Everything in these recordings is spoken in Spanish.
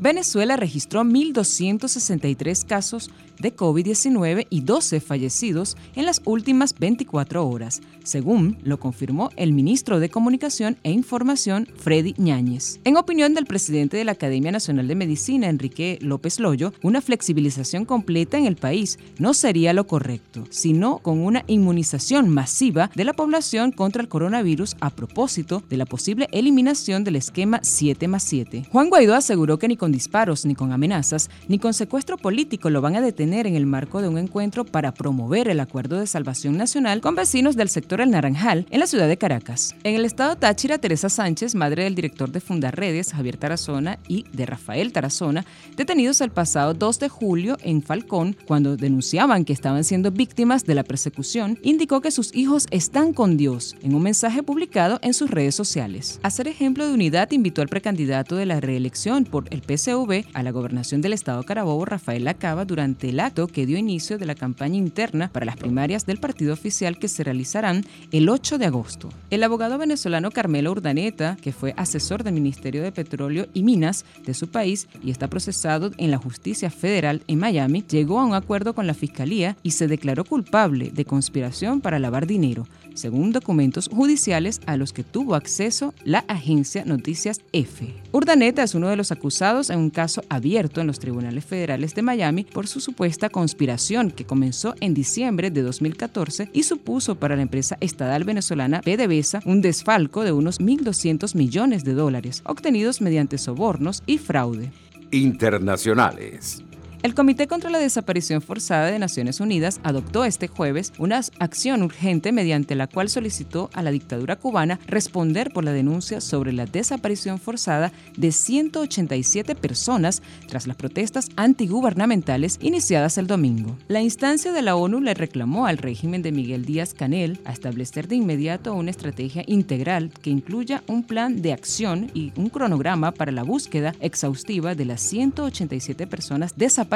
Venezuela registró 1.263 casos de COVID-19 y 12 fallecidos en las últimas 24 horas, según lo confirmó el ministro de Comunicación e Información, Freddy Ñáñez. En opinión del presidente de la Academia Nacional de Medicina, Enrique López Loyo, una flexibilización completa en el país no sería lo correcto, sino con una inmunización masiva de la población contra el coronavirus a propósito de la posible eliminación del esquema 7 más 7. Juan Guaidó aseguró que ni con disparos, ni con amenazas, ni con secuestro político lo van a detener en el marco de un encuentro para promover el acuerdo de salvación nacional con vecinos del sector El Naranjal en la ciudad de Caracas. En el estado Táchira, Teresa Sánchez, madre del director de Fundarredes, Javier Tarazona, y de Rafael Tarazona, detenidos el pasado 2 de julio en Falcón, cuando denunciaban que estaban siendo víctimas de la persecución, indicó que sus hijos están con Dios en un mensaje publicado en sus redes sociales. A ser ejemplo de unidad, invitó al precandidato de la reelección por el PCV a la gobernación del estado Carabobo, Rafael Lacaba, durante el acto que dio inicio de la campaña interna para las primarias del partido oficial que se realizarán el 8 de agosto. El abogado venezolano Carmelo Urdaneta, que fue asesor del Ministerio de Petróleo y Minas de su país y está procesado en la justicia federal en Miami, llegó a un acuerdo con la fiscalía y se declaró culpable de conspiración para lavar dinero, según documentos judiciales a los que tuvo acceso la agencia Noticias F. Urdaneta es uno de los acusados en un caso abierto en los tribunales federales de Miami por su supuesta conspiración que comenzó en diciembre de 2014 y supuso para la empresa estatal venezolana PDVSA un desfalco de unos 1.200 millones de dólares obtenidos mediante sobornos y fraude. Internacionales. El Comité contra la Desaparición Forzada de Naciones Unidas adoptó este jueves una acción urgente mediante la cual solicitó a la dictadura cubana responder por la denuncia sobre la desaparición forzada de 187 personas tras las protestas antigubernamentales iniciadas el domingo. La instancia de la ONU le reclamó al régimen de Miguel Díaz Canel a establecer de inmediato una estrategia integral que incluya un plan de acción y un cronograma para la búsqueda exhaustiva de las 187 personas desaparecidas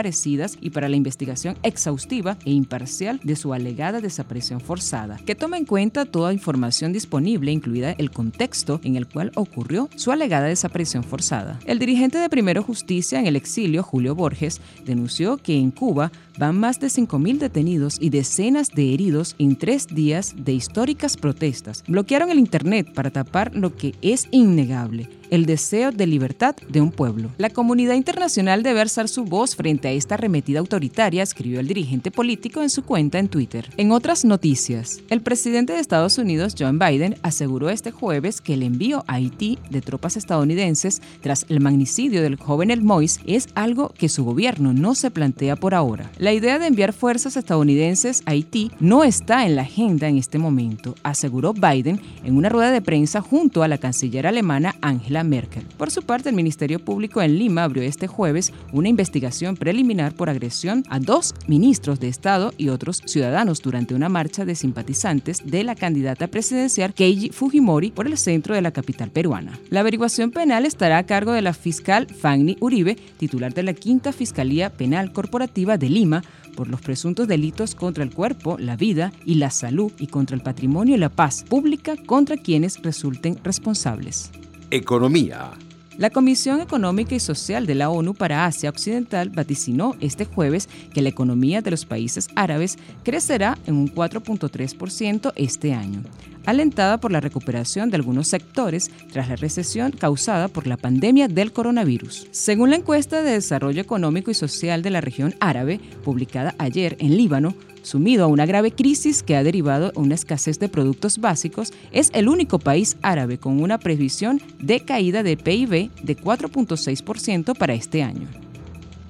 y para la investigación exhaustiva e imparcial de su alegada desaparición forzada, que toma en cuenta toda información disponible, incluida el contexto en el cual ocurrió su alegada desaparición forzada. El dirigente de Primero Justicia en el exilio, Julio Borges, denunció que en Cuba van más de 5.000 detenidos y decenas de heridos en tres días de históricas protestas. Bloquearon el Internet para tapar lo que es innegable, el deseo de libertad de un pueblo. La comunidad internacional debe alzar su voz frente a esta arremetida autoritaria, escribió el dirigente político en su cuenta en Twitter. En otras noticias, el presidente de Estados Unidos, Joe Biden, aseguró este jueves que el envío a Haití de tropas estadounidenses tras el magnicidio del joven El Mois es algo que su gobierno no se plantea por ahora. La idea de enviar fuerzas estadounidenses a Haití no está en la agenda en este momento, aseguró Biden en una rueda de prensa junto a la canciller alemana Angela Merkel. Por su parte, el Ministerio Público en Lima abrió este jueves una investigación preliminar por agresión a dos ministros de Estado y otros ciudadanos durante una marcha de simpatizantes de la candidata presidencial Keiji Fujimori por el centro de la capital peruana. La averiguación penal estará a cargo de la fiscal Fanny Uribe, titular de la Quinta Fiscalía Penal Corporativa de Lima, por los presuntos delitos contra el cuerpo, la vida y la salud y contra el patrimonio y la paz pública contra quienes resulten responsables. Economía. La Comisión Económica y Social de la ONU para Asia Occidental vaticinó este jueves que la economía de los países árabes crecerá en un 4.3% este año, alentada por la recuperación de algunos sectores tras la recesión causada por la pandemia del coronavirus. Según la encuesta de Desarrollo Económico y Social de la región árabe, publicada ayer en Líbano, sumido a una grave crisis que ha derivado en una escasez de productos básicos, es el único país árabe con una previsión de caída de PIB de 4.6% para este año.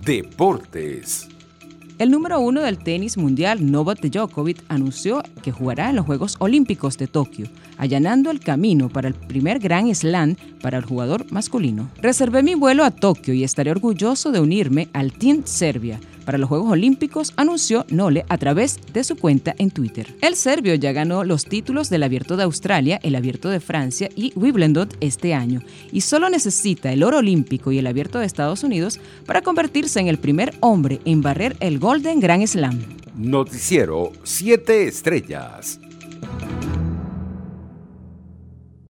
Deportes. El número uno del tenis mundial, Novak Djokovic, anunció que jugará en los Juegos Olímpicos de Tokio, allanando el camino para el primer Grand Slam para el jugador masculino. Reservé mi vuelo a Tokio y estaré orgulloso de unirme al Team Serbia para los Juegos Olímpicos, anunció Nole a través de su cuenta en Twitter. El serbio ya ganó los títulos del Abierto de Australia, el Abierto de Francia y Wimbledon este año, y solo necesita el oro olímpico y el Abierto de Estados Unidos para convertirse en el primer hombre en barrer el Golden Grand Slam. Noticiero 7 Estrellas.